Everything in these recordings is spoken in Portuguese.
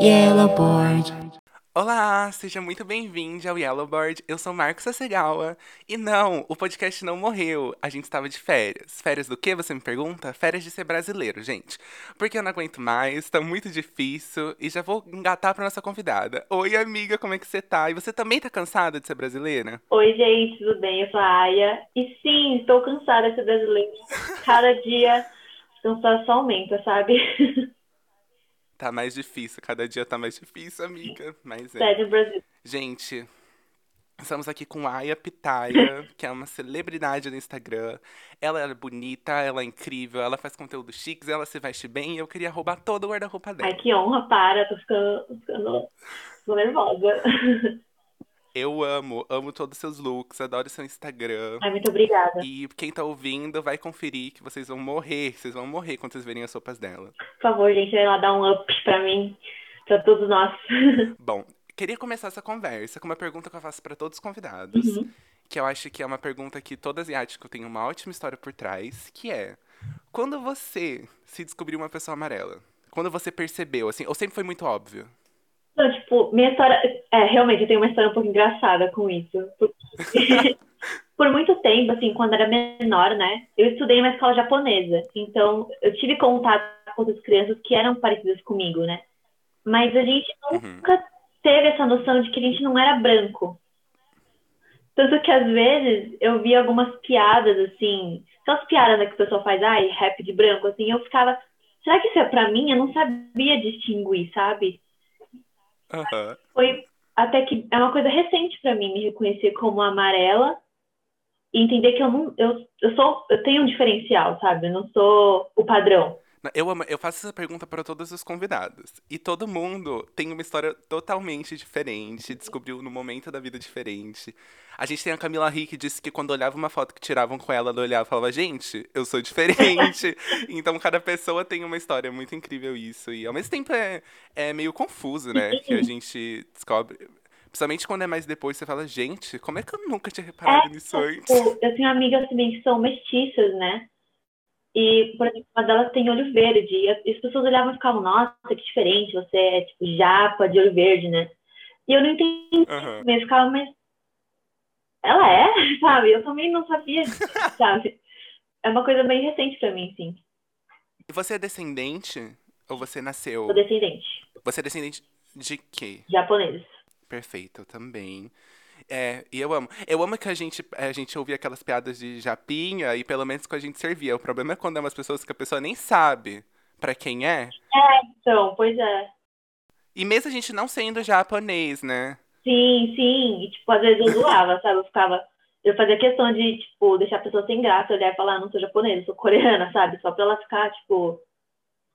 Yellowboard. Olá, seja muito bem-vindo ao Yellowboard. Eu sou Marcos Sassegawa. E não, o podcast não morreu. A gente estava de férias. Férias do que, você me pergunta? Férias de ser brasileiro, gente. Porque eu não aguento mais, tá muito difícil. E já vou engatar pra nossa convidada. Oi, amiga, como é que você tá? E você também tá cansada de ser brasileira? Oi, gente, tudo bem? Eu sou a Aya. E sim, estou cansada de ser brasileira. Cada dia o cansaço aumenta, sabe? Tá mais difícil, cada dia tá mais difícil, amiga. Mas é. Sério, Brasil. Gente, estamos aqui com Aya Pitaya, que é uma celebridade do Instagram. Ela é bonita, ela é incrível, ela faz conteúdo chiques, ela se veste bem e eu queria roubar todo o guarda-roupa dela. Ai, que honra, para, tô ficando, tô ficando tô nervosa. Eu amo, amo todos os seus looks, adoro seu Instagram. Ai, muito obrigada. E quem tá ouvindo vai conferir que vocês vão morrer, vocês vão morrer quando vocês verem as roupas dela. Por favor, gente, vai lá dar um up pra mim, pra todos nós. Bom, queria começar essa conversa com uma pergunta que eu faço pra todos os convidados. Uhum. Que eu acho que é uma pergunta que todo asiático tem uma ótima história por trás, que é quando você se descobriu uma pessoa amarela? Quando você percebeu, assim, ou sempre foi muito óbvio? Então, tipo, minha história. É, realmente, eu tenho uma história um pouco engraçada com isso. Porque, por muito tempo, assim, quando era menor, né? Eu estudei em uma escola japonesa. Então, eu tive contato com outras crianças que eram parecidas comigo, né? Mas a gente nunca teve essa noção de que a gente não era branco. Tanto que, às vezes, eu via algumas piadas, assim. Aquelas piadas né, que o pessoal faz, ai, rap de branco, assim. Eu ficava. Será que isso é pra mim? Eu não sabia distinguir, sabe? Aham. foi até que é uma coisa recente pra mim me reconhecer como amarela e entender que eu não eu, eu sou eu tenho um diferencial, sabe? Eu não sou o padrão. Eu, amo- eu faço essa pergunta para todos os convidados. E todo mundo tem uma história totalmente diferente, descobriu no momento da vida diferente. A gente tem a Camila Rick que disse que quando olhava uma foto que tiravam com ela, ela olhava e falava, gente, eu sou diferente. então cada pessoa tem uma história, é muito incrível isso. E ao mesmo tempo é, é meio confuso, né? Que a gente descobre. Principalmente quando é mais depois, você fala, gente, como é que eu nunca tinha reparado nisso antes? Eu tenho amigas também que são mestiças, né? E, por exemplo, uma delas tem olho verde. E as, as pessoas olhavam e ficavam, nossa, que diferente, você é tipo japa de olho verde, né? E eu não entendi Aham. mesmo, ficava, mas ela é, sabe? Eu também não sabia, sabe? É uma coisa bem recente pra mim, sim. E você é descendente? Ou você nasceu? Sou descendente Você é descendente de quê? japonês. Perfeito, eu também. É, e eu amo. Eu amo que a gente, a gente ouvia aquelas piadas de japinha e pelo menos com a gente servia. O problema é quando é umas pessoas que a pessoa nem sabe pra quem é. Então, pois é. E mesmo a gente não sendo japonês, né? Sim, sim. E, tipo, às vezes eu zoava, sabe? Eu ficava. Eu fazia questão de, tipo, deixar a pessoa sem graça, olhar e falar, "Ah, não sou japonesa, sou coreana, sabe? Só pra ela ficar, tipo,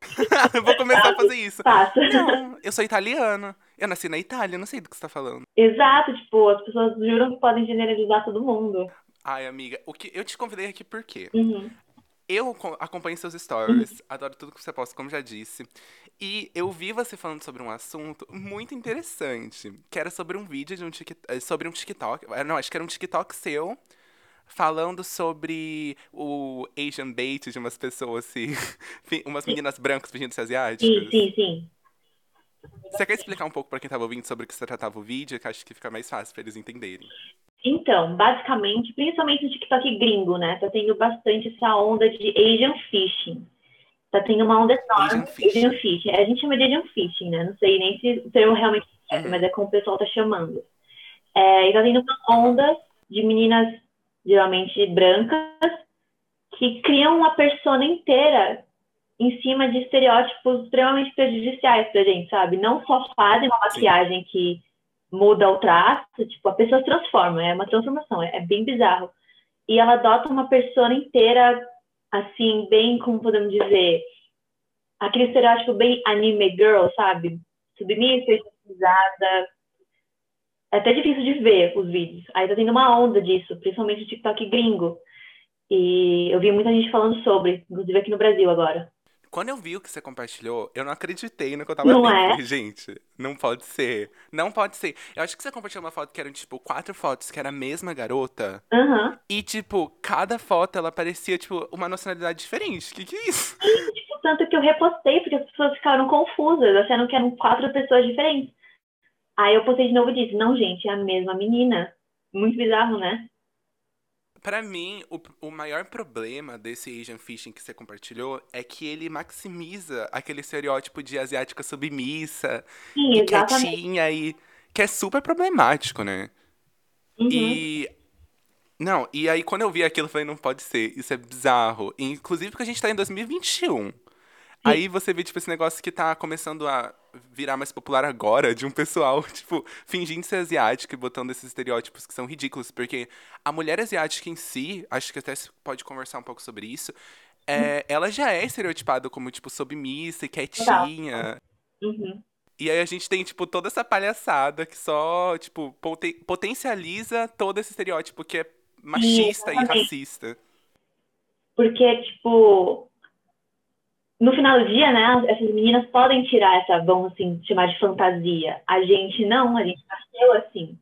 eu vou começar a fazer isso. passa. Não, eu sou italiano. Eu nasci na Itália, não sei do que você tá falando. Exato, tipo, as pessoas juram que podem generalizar todo mundo. Ai, amiga, o que eu te convidei aqui por quê? Uhum. Eu co- acompanho seus stories, adoro tudo que você posta, como já disse. E eu vi você falando sobre um assunto muito interessante, que era sobre um vídeo de um TikTok, sobre um TikTok, eh, não, acho que era um TikTok seu, falando sobre o Asian bait de umas pessoas fi- umas meninas brancas fingindo ser Sim, asiáticas. sim, sim. Você quer explicar um pouco pra quem tava ouvindo sobre o que se tratava o vídeo, que acho que fica mais fácil pra eles entenderem. Então, basicamente, principalmente no TikTok gringo, né? Tá tendo bastante essa onda de Asian fishing. Tá tendo uma onda enorme. Asian. Asian fishing. A gente chama de Asian fishing, né? Não sei nem se o termo realmente é, Uhum. mas é como o pessoal tá chamando. É, e tá tendo uma onda de meninas, geralmente brancas, que criam uma persona inteira em cima de estereótipos extremamente prejudiciais pra gente, sabe? Não só fazem uma Sim. maquiagem que muda o traço, tipo, a pessoa se transforma, é uma transformação, é, é bem bizarro. E ela adota uma persona inteira, assim, bem, como podemos dizer, aquele estereótipo bem anime girl, sabe? Submissa, estilizada. É até difícil de ver os vídeos. Aí tá tendo uma onda disso, principalmente no TikTok gringo. E eu vi muita gente falando sobre, inclusive aqui no Brasil agora. Quando eu vi o que você compartilhou, eu não acreditei no que eu tava Não vendo. é? Falei, gente, não pode ser. Não pode ser. Eu acho que você compartilhou uma foto que eram, tipo, quatro fotos que era a mesma garota. Aham. E, tipo, cada foto ela parecia, tipo, uma nacionalidade diferente. Que que é isso? Tipo, tanto que eu repostei, porque as pessoas ficaram confusas, achando que eram quatro pessoas diferentes. Aí eu postei de novo e disse, não, gente, é a mesma menina. Muito bizarro, né? Pra mim, o, o maior problema desse Asian Fishing que você compartilhou é que ele maximiza aquele estereótipo de asiática submissa Sim, e exatamente. quietinha e que é super problemático, né? Uhum. E não, e aí quando eu vi aquilo, eu falei, não pode ser, isso é bizarro. E, inclusive porque a gente tá em 2021. Aí você vê, tipo, esse negócio que tá começando a virar mais popular agora, de um pessoal, tipo, fingindo ser asiático e botando esses estereótipos que são ridículos, porque a mulher asiática em si, acho que até você pode conversar um pouco sobre isso, é, ela já é estereotipada como, tipo, submissa e quietinha. Uhum. E aí a gente tem, tipo, toda essa palhaçada que só, tipo, poten- potencializa todo esse estereótipo que é machista e racista. Porque, tipo, no final do dia, né, essas meninas podem tirar essa, vamos assim, chamar de fantasia. A gente não, a gente nasceu assim.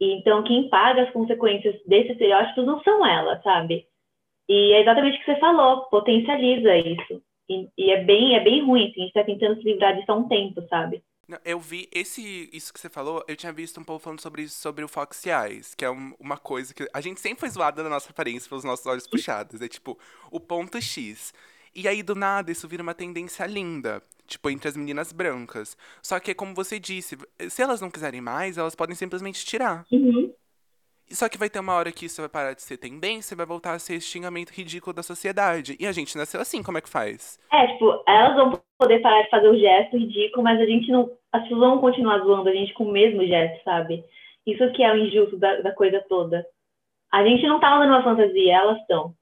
Então, quem paga as consequências desses estereótipos não são elas, sabe? E é exatamente o que você falou, potencializa isso. E, e é bem, é bem ruim, assim, a gente tá tentando se livrar disso há um tempo, sabe? Eu vi esse, isso que você falou, eu tinha visto um povo falando sobre isso, sobre o Fox Eyes, que é um- uma coisa que a gente sempre foi zoada da nossa aparência pelos nossos olhos puxados, é tipo o ponto X. E aí do nada isso vira uma tendência linda, tipo entre as meninas brancas. Só que como você disse, se elas não quiserem mais, elas podem simplesmente tirar. Uhum. Só que vai ter uma hora que isso vai parar de ser tendência e vai voltar a ser xingamento ridículo da sociedade. E a gente nasceu assim, como é que faz? É, tipo, elas vão poder parar de fazer o gesto ridículo, mas a gente não. As pessoas vão continuar zoando a gente com o mesmo gesto, sabe? Isso que é o injusto da, da coisa toda. A gente não tá usando uma fantasia, elas estão.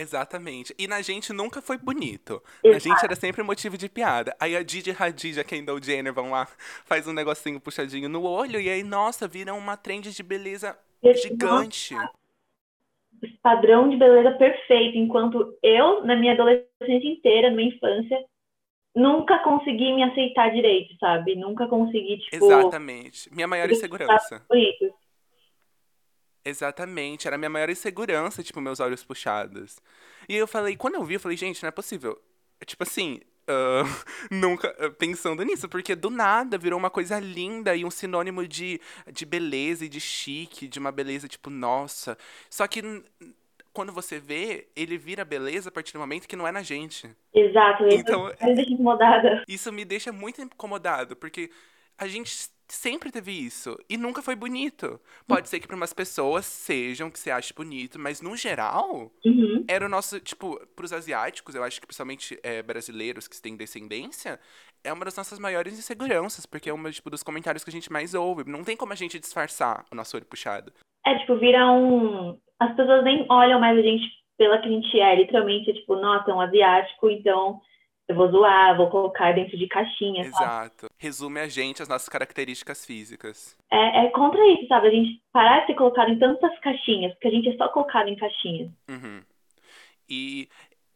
Exatamente. E na gente nunca foi bonito. Na gente era sempre motivo de piada. Aí a Didi Hadid a Kendall Jenner vão lá, faz um negocinho puxadinho no olho, e aí, nossa, viram uma trend de beleza gigante. Esse padrão de beleza perfeito, enquanto eu, na minha adolescência inteira, na minha infância, nunca consegui me aceitar direito, sabe? Nunca consegui, tipo, Exatamente. Minha maior insegurança. bonito. Exatamente. Era a minha maior insegurança, tipo, meus olhos puxados. E eu falei, quando eu vi, eu falei, gente, não é possível. Tipo assim, ah, nunca ah, pensando nisso, porque do nada virou uma coisa linda e um sinônimo de, de beleza e de chique, de uma beleza, tipo, nossa. Só que quando você vê, ele vira beleza a partir do momento que não é na gente. Exato, isso Então, me deixa incomodada. isso me deixa muito incomodado, porque a gente sempre teve isso e nunca foi bonito. Pode ser que para umas pessoas sejam que você ache bonito, mas no geral, Uhum. era o nosso, tipo, pros asiáticos, eu acho que principalmente é, brasileiros que têm descendência, é uma das nossas maiores inseguranças, porque é uma, tipo, dos comentários que a gente mais ouve. Não tem como a gente disfarçar o nosso olho puxado. É, tipo, vira um. As pessoas nem olham mais a gente pela que a gente é. Literalmente, tipo, nossa, é um asiático, então eu vou zoar, vou colocar dentro de caixinha, sabe? Exato. Resume a gente as nossas características físicas. É, é contra isso, sabe? A gente parar de ser colocado em tantas caixinhas, porque a gente é só colocado em caixinhas. Uhum. E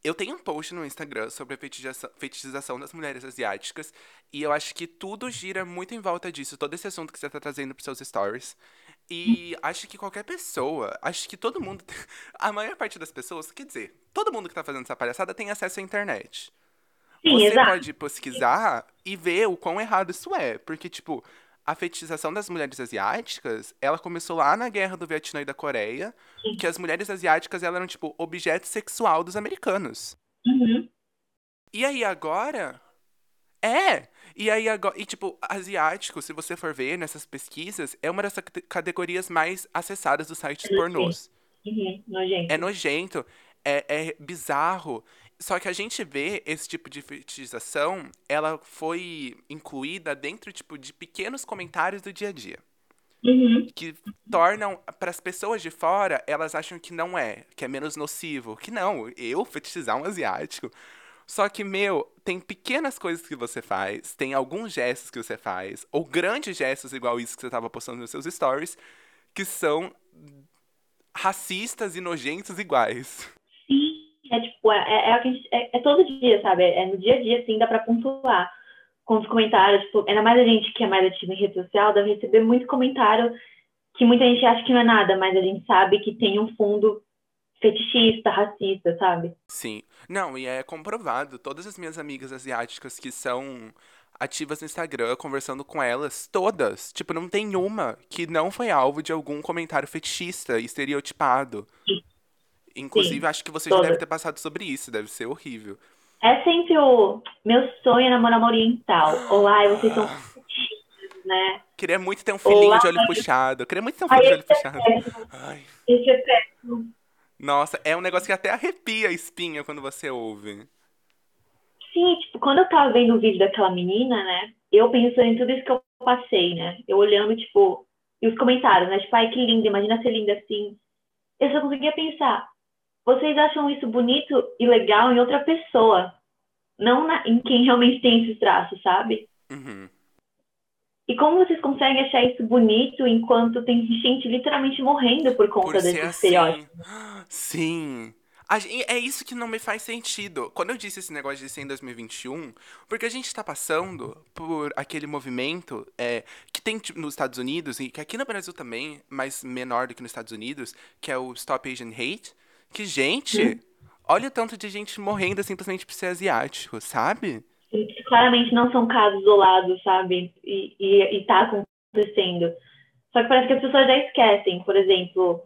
eu tenho um post no Instagram sobre a fetichização, fetichização das mulheres asiáticas. E eu acho que tudo gira muito em volta disso. Todo esse assunto que você tá trazendo pros seus stories. E acho que qualquer pessoa, acho que todo mundo, a maior parte das pessoas, quer dizer, todo mundo que tá fazendo essa palhaçada tem acesso à internet. Sim, Você exato. pode pesquisar e ver o quão errado isso é. Porque, tipo, a fetichização das mulheres asiáticas, ela começou lá na guerra do Vietnã e da Coreia, que as mulheres asiáticas elas eram, tipo, objeto sexual dos americanos. Uhum. E aí agora. É! E aí agora. E, tipo, asiático, se você for ver nessas pesquisas, é uma das cate- categorias mais acessadas dos sites pornôs. Uhum. Nojento. É nojento, é, é bizarro. Só que a gente vê esse tipo de fetichização, ela foi incluída dentro, tipo, de pequenos comentários do dia a dia. Uhum. Que tornam, para as pessoas de fora, elas acham que não é, que é menos nocivo. Que não, eu fetichizar um asiático. Só que, meu, tem pequenas coisas que você faz, tem alguns gestos que você faz, ou grandes gestos igual isso que você tava postando nos seus stories, que são racistas e nojentos iguais. É tipo, é, é, é, gente- é- é todo dia, sabe? É no dia a dia, assim, dá pra pontuar com os comentários. Tipo, ainda mais a gente que é mais ativa em rede social, deve receber muito comentário que muita gente acha que não é nada, mas a gente sabe que tem um fundo fetichista, racista, sabe? Sim. Não, e é comprovado. Todas as minhas amigas asiáticas que são ativas no Instagram, conversando com elas, todas. Tipo, não tem uma que não foi alvo de algum comentário fetichista, estereotipado. Sim. Inclusive, Sim, acho que você já todas. deve ter passado sobre isso, deve ser horrível. É sempre o meu sonho é namorar uma oriental. Ou, ai, vocês são Ah, né? Queria muito ter um filhinho ai, de olho puxado. Queria muito ter um ai, filho de olho é puxado. péssimo. Ai. Esse é péssimo. Nossa, é um negócio que até arrepia a espinha quando você ouve. Sim, tipo, quando eu tava vendo o vídeo daquela menina, né? Eu pensando em tudo isso que eu passei, né? Eu olhando, tipo, e os comentários, né? Tipo, ai, que linda, imagina ser linda assim. Eu só conseguia pensar, vocês acham isso bonito e legal em outra pessoa, não na- em quem realmente tem esses traços, sabe? Uhum. E como vocês conseguem achar isso bonito enquanto tem gente literalmente morrendo por Por conta ser desse assim. estereótipo? Sim. É isso que não me faz sentido. Quando eu disse esse negócio de ser em 2021, porque a gente tá passando por aquele movimento é, que tem tipo, nos Estados Unidos, e que aqui no Brasil também, mas menor do que nos Estados Unidos, que é o Stop Asian Hate. Que, gente, olha o tanto de gente morrendo simplesmente por ser asiático, sabe? Claramente não são casos isolados, sabe? E, e, e tá acontecendo. Só que parece que as pessoas já esquecem. Por exemplo,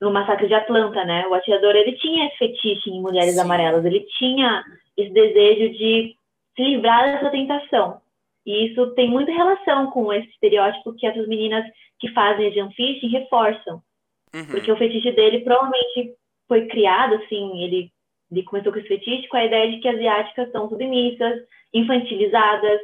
no massacre de Atlanta, né? O atirador, ele tinha esse fetiche em mulheres Sim. amarelas. Ele tinha esse desejo de se livrar dessa tentação. E isso tem muita relação com esse estereótipo que essas meninas que fazem Asian Fishing reforçam. Uhum. Porque o fetiche dele provavelmente foi criado, assim, ele, ele começou com esse fetiche com a ideia de que asiáticas são submissas, infantilizadas,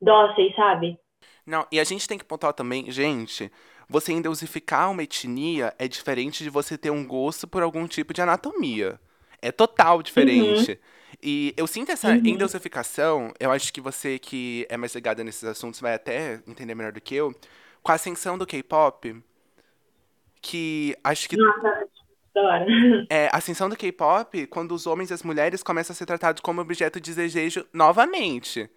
dóceis, sabe? Não, e a gente tem que pontuar também, gente, você endeusificar uma etnia é diferente de você ter um gosto por algum tipo de anatomia. É total diferente. E eu sinto essa Uhum. endeusificação, eu acho que você que é mais ligada nesses assuntos vai até entender melhor do que eu, com a ascensão do K-pop, que acho que Nossa, da hora. é a ascensão do K-pop quando os homens e as mulheres começam a ser tratados como objeto de desejo novamente.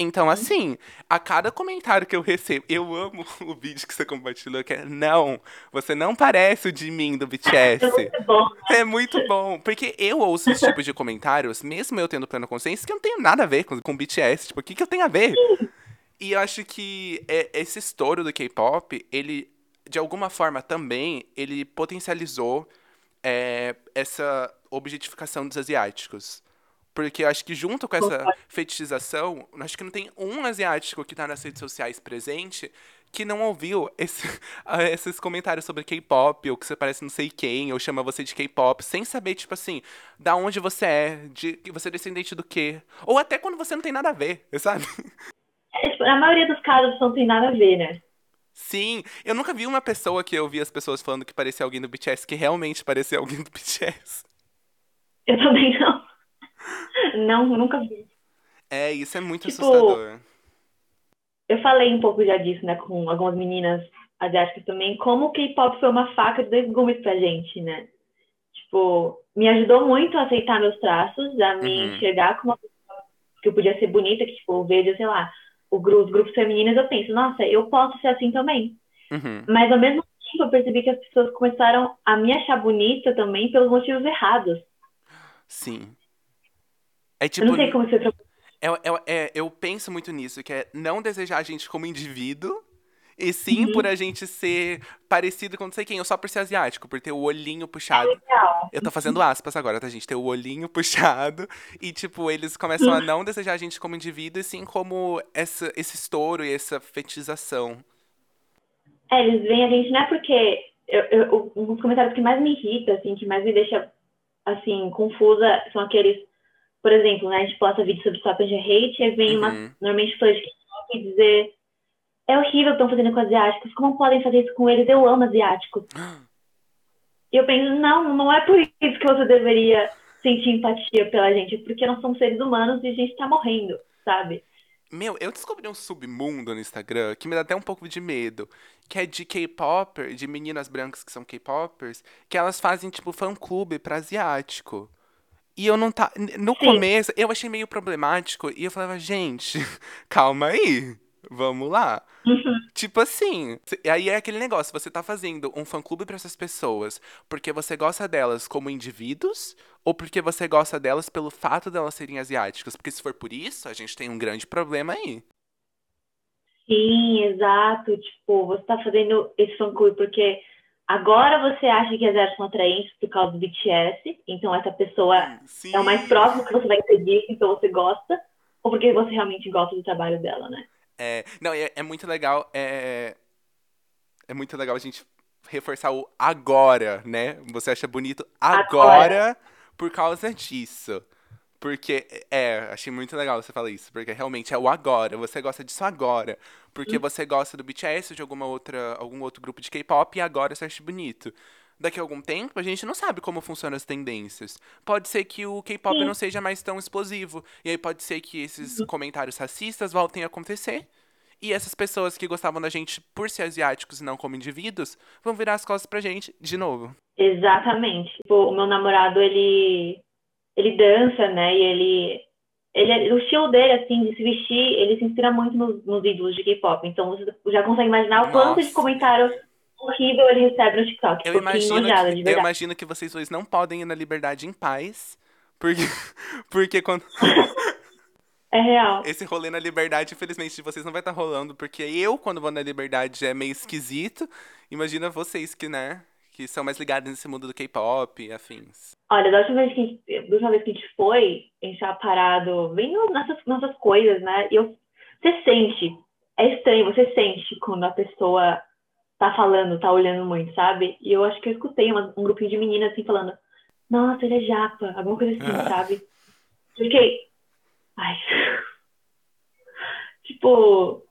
Então, assim, a cada comentário que eu recebo, eu amo o vídeo que você compartilhou, que é não, você não parece o de mim do BTS. É muito bom. É muito bom, porque eu ouço esse tipo de comentários, mesmo eu tendo plena consciência, que eu não tenho nada a ver com, com BTS. Tipo, o que, que eu tenho a ver? E eu acho que é, esse estouro do K-pop, ele, de alguma forma também, ele potencializou é, essa objetificação dos asiáticos. Porque eu acho que junto com essa fetichização, acho que não tem um asiático que tá nas redes sociais presente que não ouviu esse- ah, esses comentários sobre K-pop, ou que você parece não sei quem, ou chama você de K-pop, sem saber, tipo assim, da onde você é, de que você é descendente do quê. Ou até quando você não tem nada a ver, sabe? É, tipo, na maioria dos casos não tem nada a ver, né? Sim, eu nunca vi uma pessoa que eu vi as pessoas falando que parecia alguém do BTS que realmente parecia alguém do BTS. Eu também não. Não, nunca vi. É, isso é muito Tipo, assustador. Eu falei um pouco já disso, né, com algumas meninas asiáticas também, como o K-pop foi uma faca de dois gumes pra gente, né? Tipo, me ajudou muito a aceitar meus traços, a me Uhum. enxergar como uma pessoa que eu podia ser bonita, que, tipo, eu vejo, sei lá, o os grupos femininos, eu penso, nossa, eu posso ser assim também. Uhum. Mas ao mesmo tempo eu percebi que as pessoas começaram a me achar bonita também pelos motivos errados. Sim. É Eu tipo, não sei como pra é, é- é- eu penso muito nisso, que é não desejar a gente como indivíduo, e sim Uhum. por a gente ser parecido com não sei quem, ou só por ser asiático, por ter o olhinho puxado. real. Eu tô fazendo aspas agora, tá, gente? Ter o olhinho puxado. E, tipo, eles começam a não desejar a gente como indivíduo, e sim como essa, esse estouro e essa fetização. É, eles veem a gente, não é porque eu, eu- um dos comentários que mais me irrita, assim, que mais me deixa, assim, confusa, são aqueles, por exemplo, né, a gente posta vídeo sobre Stop and Hate, e vem uma, Uhum. normalmente pessoas de TikTok dizer é horrível o que estão fazendo com asiáticos, como podem fazer isso com eles? Eu amo asiáticos. E eu penso, não, não é por isso que você deveria sentir empatia pela gente, porque nós somos seres humanos e a gente tá morrendo, sabe? Meu, eu descobri um submundo no Instagram que me dá até um pouco de medo. Que é de K-popper, de meninas brancas que são K-poppers, que elas fazem, tipo, fã-clube pra asiático. E eu não tá. No Sim. começo, eu achei meio problemático. E eu falava, gente, calma aí. Vamos lá. Uhum. Tipo assim, aí é aquele negócio, você tá fazendo um fã-clube pra essas pessoas porque você gosta delas como indivíduos ou porque você gosta delas pelo fato delas serem asiáticas? Porque se for por isso, a gente tem um grande problema aí. Sim, exato. Tipo, você tá fazendo esse fã-clube porque agora você acha que as elas são atraentes por causa do BTS, então essa pessoa Sim. é o mais próximo que você vai ter disso, então você gosta, ou porque você realmente gosta do trabalho dela, né? É, não, é, é muito legal, é, é muito legal a gente reforçar o agora, né? Você acha bonito agora por causa disso. Porque, é, achei muito legal você falar isso, porque realmente é o agora, você gosta disso agora. Porque você gosta do BTS ou de alguma outra, algum outro grupo de K-pop e agora você acha bonito. Daqui a algum tempo, a gente não sabe como funcionam as tendências. Pode ser que o K-pop não seja mais tão explosivo. E aí pode ser que esses comentários racistas voltem a acontecer. E essas pessoas que gostavam da gente por ser asiáticos e não como indivíduos vão virar as costas pra gente de novo. Exatamente. Tipo, o meu namorado, ele, ele dança, né? E ele, ele, o estilo dele, assim, de se vestir, ele se inspira muito nos, nos ídolos de K-pop. Então, você já consegue imaginar o quanto de Nossa. comentário horrível ele recebe no TikTok. Eu Tipo, imagino, que, eu imagino que vocês dois não podem ir na liberdade em paz. Porque, porque quando É real. esse rolê na liberdade, infelizmente, de vocês não vai estar rolando. Porque eu, quando vou na liberdade, é meio esquisito. Imagina vocês que, né? Que são mais ligados nesse mundo do K-pop e afins. Olha, da última vez que a gente, da vez que a gente foi, a gente tava parado bem nessas, nessas coisas, né? E eu, você sente, é estranho, você sente quando a pessoa tá falando, tá olhando muito, sabe? E eu acho que eu escutei uma- um grupinho de meninas assim falando, nossa, ele é japa, alguma coisa assim, Ah. sabe? Eu fiquei, ai. Tipo,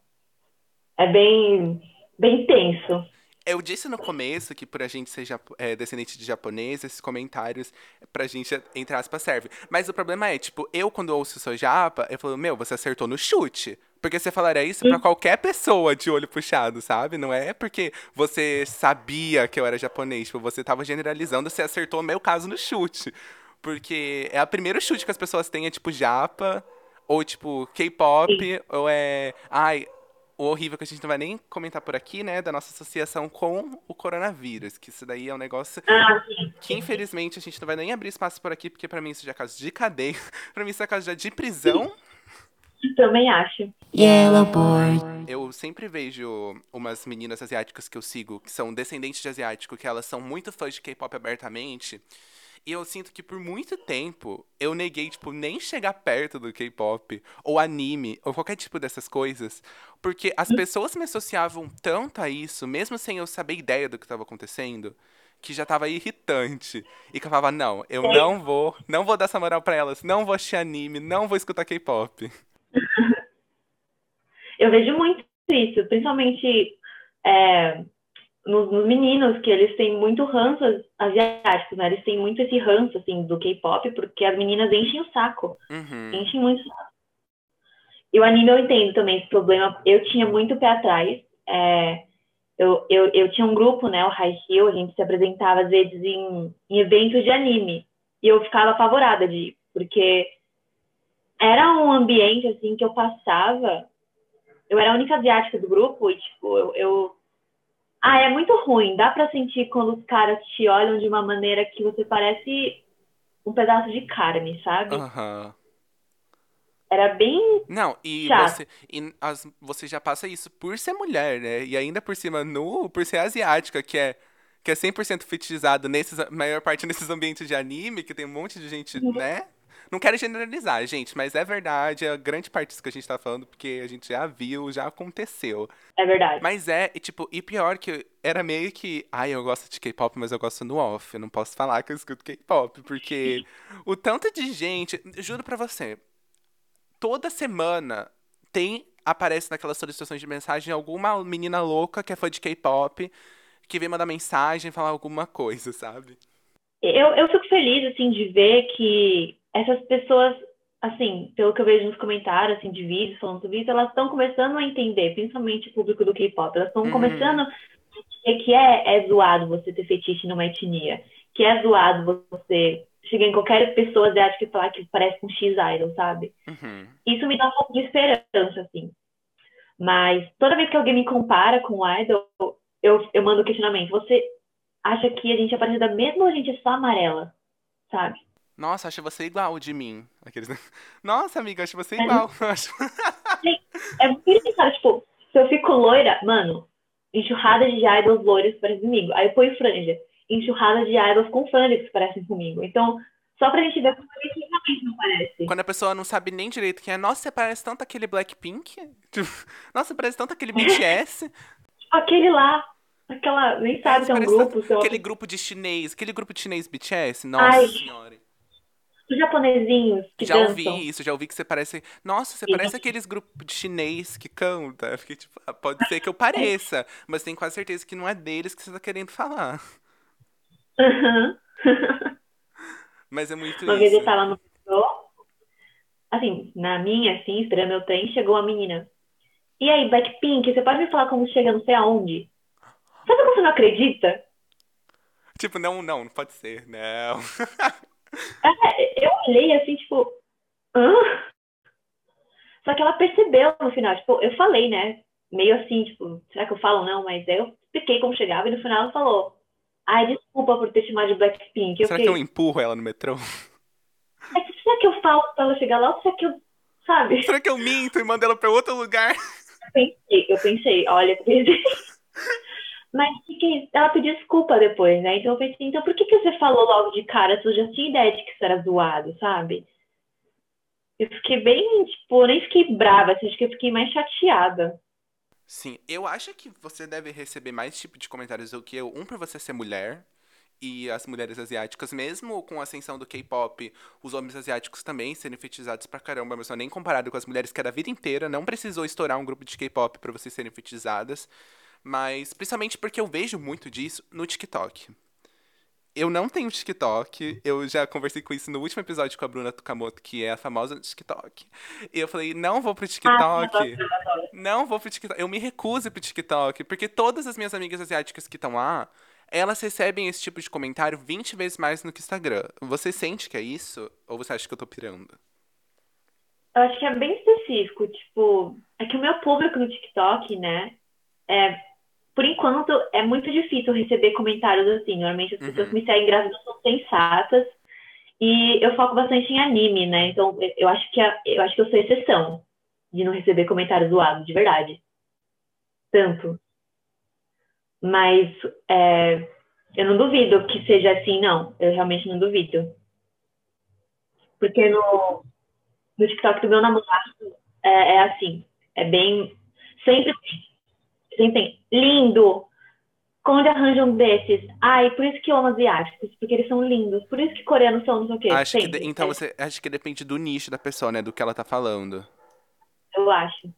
é bem, bem tenso. Eu disse no começo que por a gente ser é, descendente de japonês, esses comentários pra gente, entre aspas, serve. Mas o problema é, tipo, eu quando ouço sou japa, eu falo, meu, você acertou no chute. Porque você falaria isso pra qualquer pessoa de olho puxado, sabe? Não é porque você sabia que eu era japonês, tipo, você tava generalizando, você acertou o meu caso no chute. Porque é o primeiro chute que as pessoas têm, é tipo japa, ou tipo K-pop, ou é. Ai, o horrível que a gente não vai nem comentar por aqui, né? Da nossa associação com o coronavírus. Que isso daí é um negócio Ah, que, infelizmente, a gente não vai nem abrir espaço por aqui, porque pra mim isso já é caso de cadeia. pra mim isso é caso já de prisão. Também acho. Yellowboard. Eu sempre vejo umas meninas asiáticas que eu sigo, que são descendentes de asiático, que elas são muito fãs de K-pop abertamente. E eu sinto que por muito tempo eu neguei, tipo, nem chegar perto do K-pop, ou anime, ou qualquer tipo dessas coisas. Porque as pessoas me associavam tanto a isso, mesmo sem eu saber ideia do que estava acontecendo, que já tava irritante. E que eu falava, não, eu não vou, não vou dar essa moral pra elas, não vou assistir anime, não vou escutar K-pop. Eu vejo muito isso, principalmente é, nos, nos meninos, que eles têm muito ranço asiáticos, né? Eles têm muito esse ranço, assim, do K-pop, porque as meninas enchem o saco, Uhum. enchem muito o saco. E o anime eu entendo também esse problema, eu tinha muito pé atrás, é, eu, eu, eu tinha um grupo, né, o High Heel, a gente se apresentava às vezes em, em eventos de anime, e eu ficava apavorada de ir, porque era um ambiente, assim, que eu passava eu era a única asiática do grupo e, tipo, eu, eu... Ah, é muito ruim. Dá pra sentir quando os caras te olham de uma maneira que você parece um pedaço de carne, sabe? Aham. Era bem... Não, e Chato. você, e as- você já passa isso por ser mulher, né? E ainda por cima, no, por ser asiática, que é, que é 100% fetizado nesses, maior parte nesses ambientes de anime, que tem um monte de gente, Uhum. né? Não quero generalizar, gente, mas é verdade, é grande parte disso que a gente tá falando, porque a gente já viu, já aconteceu. É verdade. Mas é, e tipo, e pior que era meio que, ai, eu gosto de K-pop, mas eu gosto no off, eu não posso falar que eu escuto K-pop, porque o tanto de gente, juro pra você, toda semana tem aparece naquelas solicitações de mensagem alguma menina louca que é fã de K-pop que vem mandar mensagem, falar alguma coisa, sabe? Eu, eu fico feliz, assim, de ver que essas pessoas, assim, pelo que eu vejo nos comentários, assim, de vídeos falando sobre isso, elas estão começando a entender, principalmente o público do K-pop, elas estão Uhum. começando a entender que é, é zoado você ter fetiche numa etnia, que é zoado você chegar em qualquer pessoa asiática e falar que parece um X-idol, sabe? Uhum. Isso me dá um pouco de esperança, assim. Mas toda vez que alguém me compara com o Idol, eu, eu mando o questionamento. Você acha que a gente é parecida mesmo ou a gente é só amarela? Sabe? Nossa, acho você igual de mim. Aqueles... Nossa, amiga, acho você igual. É, é muito engraçado, tipo, se eu fico loira, mano, enxurrada de idols loiros que parecem comigo. Aí eu ponho franja. Enxurrada de idols com franja que parecem comigo. Então, só pra gente ver como a gente realmente não parece. Quando a pessoa não sabe nem direito quem é, nossa, você parece tanto aquele Blackpink. Tipo, nossa, parece tanto aquele BTS. aquele lá. Aquela. Nem sabe se é um grupo. É aquele grupo de chinês. Aquele grupo de chinês BTS. Nossa Ai. senhora. Os japonesinhos que Já dançam. ouvi isso, já ouvi que você parece. Nossa, você parece aqueles grupos de chinês que canta. Eu fiquei tipo, ah, pode ser que eu pareça, mas tenho quase certeza que não é deles que você tá querendo falar. Uhum. mas é muito Uma isso. vez eu tava no metrô, assim, na minha, assim, esperando meu trem, chegou uma menina. E aí, Blackpink, você pode me falar como chega não sei aonde? Sabe como você não acredita? Tipo, não, não, não pode ser, não. É, eu olhei assim, tipo, hã? Só que ela percebeu no final, tipo, eu falei, né? Meio assim, tipo, será que eu falo não? Mas aí eu expliquei como chegava e no final ela falou, ai, desculpa por ter chamado de Blackpink. Eu será fiquei, que eu empurro ela no metrô? "É que será que eu falo pra ela chegar lá ou será que eu, sabe? Será que eu minto e mando ela pra outro lugar? Eu pensei, eu pensei, olha, eu pensei. Mas que ela pediu desculpa depois, né? Então eu pensei, então por que, que você falou logo de cara? Tu já tinha ideia de que isso era zoado, sabe? Eu fiquei bem, tipo, nem fiquei brava, assim, acho que eu fiquei mais chateada. Sim, eu acho que você deve receber mais tipo de comentários do que eu. Um, por você ser mulher. E as mulheres asiáticas, mesmo com a ascensão do K-pop, os homens asiáticos também serem fetichizados pra caramba, mas não nem comparado com as mulheres que é da vida inteira. Não precisou estourar um grupo de K-pop pra vocês serem fetichizadas. Mas principalmente porque eu vejo muito disso no TikTok. Eu não tenho TikTok, eu já conversei com isso no último episódio com a Bruna Tukamoto, que é a famosa do TikTok. E eu falei, não vou pro TikTok. Não vou pro TikTok. Eu me recuso pro TikTok, porque todas as minhas amigas asiáticas que estão lá, elas recebem esse tipo de comentário 20 vezes mais no que Instagram. Você sente que é isso? Ou você acha que eu tô pirando? Eu acho que é bem específico, tipo, é que o meu público no TikTok, né, é, por enquanto é muito difícil receber comentários assim. Normalmente as pessoas Uhum. me seguem graças a são sensatas e eu foco bastante em anime, né? Então eu acho que a- eu acho que eu sou exceção de não receber comentários zoados, de verdade. Tanto. Mas é, eu não duvido que seja assim, não. Eu realmente não duvido. Porque no, no TikTok do meu namorado é, é assim, é bem. Sempre tem. Lindo! Onde arranja um desses? Ai, por isso que eu amo asiáticos, porque eles são lindos. Por isso que coreanos são não sei o quê. Acho que de- então você acho que depende do nicho da pessoa, né? Do que ela tá falando. Eu acho.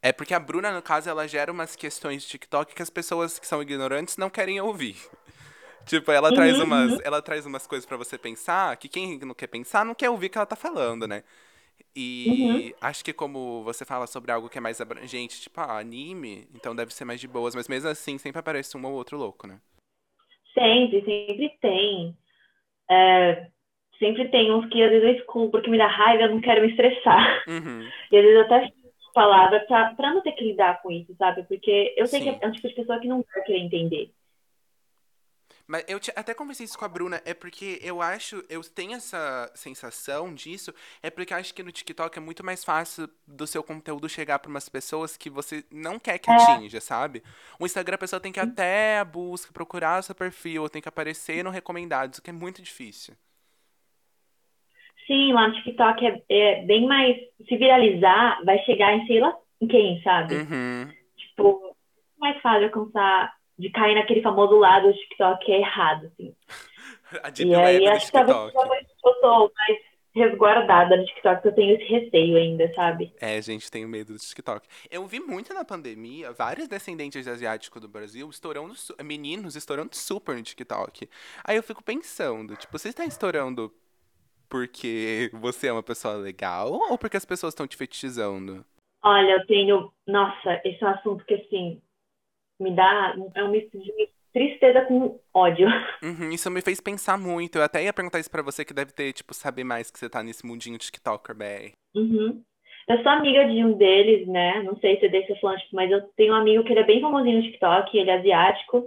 É porque a Bruna, no caso, ela gera umas questões de TikTok que as pessoas que são ignorantes não querem ouvir. Tipo, ela traz Uhum, umas, uhum. ela traz umas coisas pra você pensar, que quem não quer pensar não quer ouvir o que ela tá falando, né? Uhum. E acho que como você fala sobre algo que é mais abrangente, tipo, ah, anime, então deve ser mais de boas, mas mesmo assim sempre aparece um ou outro louco, né? Sempre, sempre tem. É, sempre tem uns que às vezes eu excluo porque me dá raiva, eu não quero me estressar. Uhum. E às vezes eu até palavra pra, pra não ter que lidar com isso, sabe? Porque eu sei Sim. que é um tipo de pessoa que não vai querer entender. Mas eu até conversei isso com a Bruna, é porque eu acho, eu tenho essa sensação disso, é porque eu acho que no TikTok é muito mais fácil do seu conteúdo chegar para umas pessoas que você não quer que É. atinja, sabe? O Instagram a pessoa tem que ir até a busca, procurar o seu perfil, tem que aparecer no recomendados, o que é muito difícil. Sim, lá no TikTok é, é bem mais. Se viralizar, vai chegar em sei lá em quem, sabe? Uhum. Tipo, é mais fácil alcançar de cair naquele famoso lado do TikTok que é errado, assim. A E aí Web do acho que talvez eu tô mais resguardada no TikTok, eu tenho esse receio ainda, sabe? É, gente, tenho medo do TikTok. Eu vi muito na pandemia vários descendentes de asiático do Brasil estourando, meninos estourando super no TikTok. Aí eu fico pensando, tipo, você está estourando porque você é uma pessoa legal ou porque as pessoas estão te fetichizando? Olha, eu tenho. Nossa, esse é um assunto que, assim, me dá. É um misto de tristeza com ódio. Uhum, isso me fez pensar muito. Eu até ia perguntar isso pra você que deve ter, tipo, saber mais que você tá nesse mundinho TikToker, BR. Uhum. eu sou amiga de um deles, né? Não sei se é desse falando, mas eu tenho um amigo que ele é bem famosinho no TikTok, ele é asiático.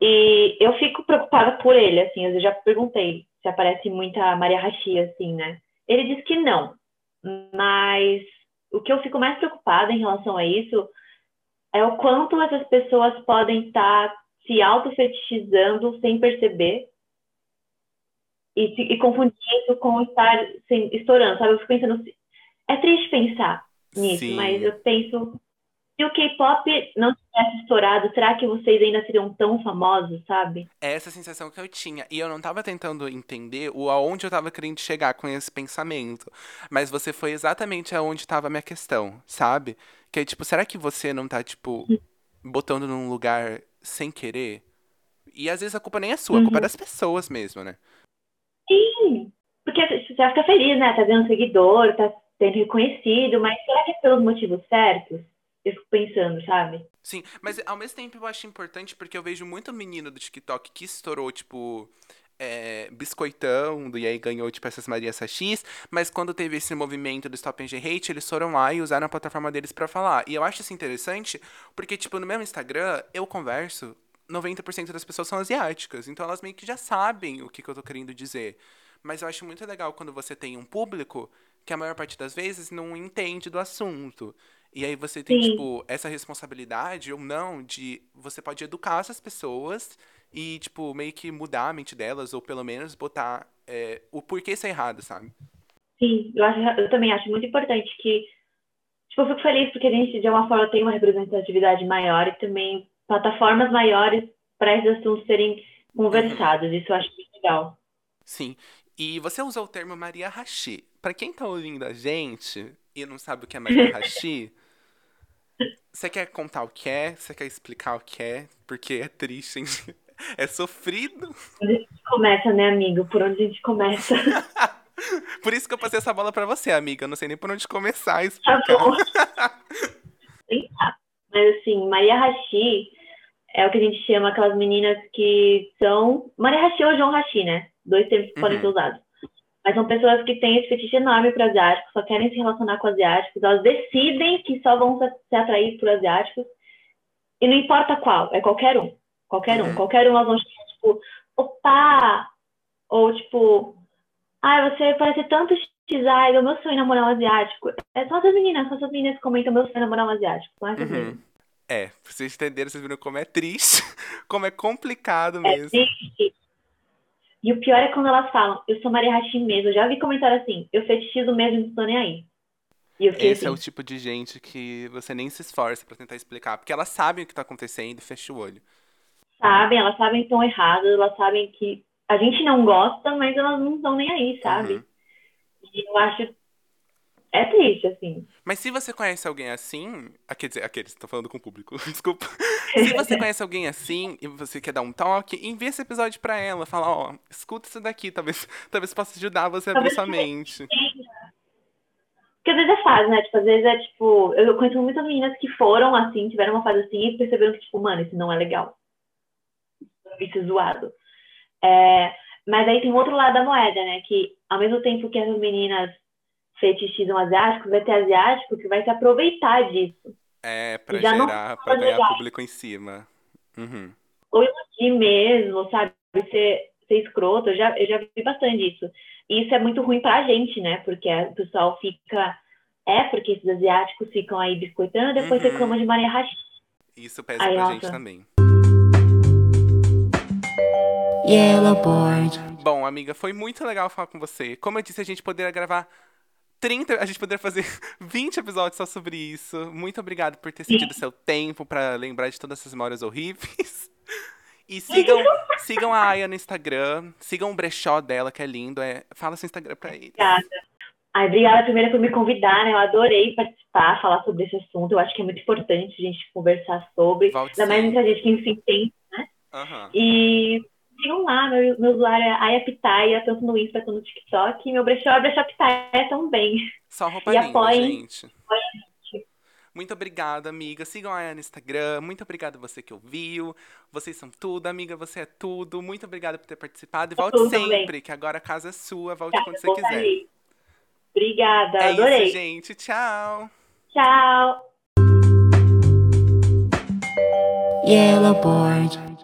E eu fico preocupada por ele, assim, eu já perguntei se aparece muita Maria Hashi, assim, né? Ele disse que não, mas o que eu fico mais preocupada em relação a isso é o quanto essas pessoas podem estar se auto-fetichizando sem perceber e, se, e confundir isso com estar sem, estourando, sabe? Eu fico pensando, é triste pensar nisso, Sim. mas eu penso, se o K-pop não tivesse estourado, será que vocês ainda seriam tão famosos, sabe? É essa sensação que eu tinha. E eu não tava tentando entender o aonde eu tava querendo chegar com esse pensamento. Mas você foi exatamente aonde tava a minha questão, sabe? Que é tipo, será que você não tá, tipo, botando num lugar sem querer? E às vezes a culpa nem é sua, uhum. a culpa é uhum. das pessoas mesmo, né? Sim, porque você vai ficar feliz, né? Tá vendo seguidor, tá sendo reconhecido, mas será que é pelos motivos certos? Eu fico pensando, sabe? Sim, mas ao mesmo tempo eu acho importante porque eu vejo muito menino do TikTok que estourou, tipo, é, biscoitão, e aí ganhou, tipo, essas Marias X, mas quando teve esse movimento do Stop and Hate, eles foram lá e usaram a plataforma deles para falar. E eu acho isso interessante, porque, tipo, no meu Instagram, eu converso, 90% das pessoas são asiáticas, então elas meio que já sabem o que, que eu tô querendo dizer. Mas eu acho muito legal quando você tem um público que a maior parte das vezes não entende do assunto. E aí você tem, Sim. tipo, essa responsabilidade ou não de você pode educar essas pessoas e, tipo, meio que mudar a mente delas, ou pelo menos botar é, o porquê isso é errado, sabe? Sim, eu, acho, eu também acho muito importante que. Tipo, eu fico feliz porque a gente, de alguma forma, tem uma representatividade maior e também plataformas maiores para esses assuntos serem conversados. Uhum. Isso eu acho muito legal. Sim. E você usou o termo Maria Hashi. Para quem tá ouvindo a gente e não sabe o que é Maria Hashi, você quer contar o que é? Você quer explicar o que é? Porque é triste, hein? É sofrido. Por onde a gente começa, né, amigo? Por onde a gente começa? por isso que eu passei essa bola para você, amiga. Eu não sei nem por onde começar a explicar. Tá bom. Mas assim, Maria Hashi é o que a gente chama aquelas meninas que são. Maria Hashi ou João Hashi, né? Dois termos que uhum. podem ser usados. Mas são pessoas que têm esse fetiche enorme para asiáticos, só querem se relacionar com asiáticos, elas decidem que só vão se atrair por asiáticos, e não importa qual, é qualquer um. Qualquer um. Uhum. Qualquer um elas vão chamar, tipo, opa! Ou tipo, ai, você parece tanto X-Idol, meu sonho é namorar um asiático. É só as meninas, só as meninas que comentam meu sonho é namorar um asiático. Não é uhum. É, vocês entenderem, vocês viram como é triste, como é complicado é mesmo. É triste. E o pior é quando elas falam, eu sou Maria Hashim mesmo. Eu já vi comentário assim, eu fetichizo mesmo, não tô nem aí. Esse assim, é o tipo de gente que você nem se esforça para tentar explicar, porque elas sabem o que tá acontecendo e fecha o olho. Sabem, elas sabem que estão erradas, elas sabem que a gente não gosta, mas elas não estão nem aí, sabe? Uhum. E eu acho é triste, assim. Mas se você conhece alguém assim. Ah, quer dizer, aqueles, tô falando com o público, desculpa. se você conhece alguém assim e você quer dar um toque, envia esse episódio pra ela. Fala, ó, oh, escuta isso daqui, talvez, talvez possa ajudar você a abrir sua mente. Porque às vezes é fase, né? Tipo, às vezes é tipo. Eu conheço muitas meninas que foram assim, tiveram uma fase assim e perceberam que, tipo, mano, isso não é legal. Isso é zoado. É, mas aí tem outro lado da moeda, né? Que ao mesmo tempo que as meninas fetichizam asiáticos, vai ter asiático que vai se aproveitar disso. É, pra Já gerar, pra ganhar legal. público em cima. Uhum. Ou iludir mesmo, sabe? Ser, ser escroto, eu já, eu já vi bastante isso. E isso é muito ruim pra gente, né? Porque o pessoal fica... É, porque esses asiáticos ficam aí biscoitando e depois uhum. reclamam de Maria Rachi. Isso pesa aí, pra nossa. gente também. Yellow Board. Bom, amiga, foi muito legal falar com você. Como eu disse, a gente poderia gravar 30, a gente poderia fazer 20 episódios só sobre isso. Muito obrigado por ter cedido seu tempo para lembrar de todas essas memórias horríveis. E sigam, sigam a Aya no Instagram, sigam o brechó dela, que é lindo. É, fala seu Instagram pra ele. Obrigada. Ai, obrigada primeiro por me convidar, né? Eu adorei participar, falar sobre esse assunto. Eu acho que é muito importante a gente conversar sobre. Volte ainda mais muita gente que enfim tem, né? Uhum. E sigam lá, meu, meu usuário é Aya Pitaia, tanto no Insta quanto no TikTok. E meu brechó é brechó Pitaia também. Só roupa e linda, apoiem, gente. Apoiem muito obrigada, amiga. Sigam a Aya no Instagram. Muito obrigada você que ouviu. Vocês são tudo, amiga. Você é tudo. Muito obrigada por ter participado. E volte sempre, também. que agora a casa é sua. Volte tá, quando você quiser. Obrigada, é adorei. isso, gente. Tchau. Tchau. Yellow board.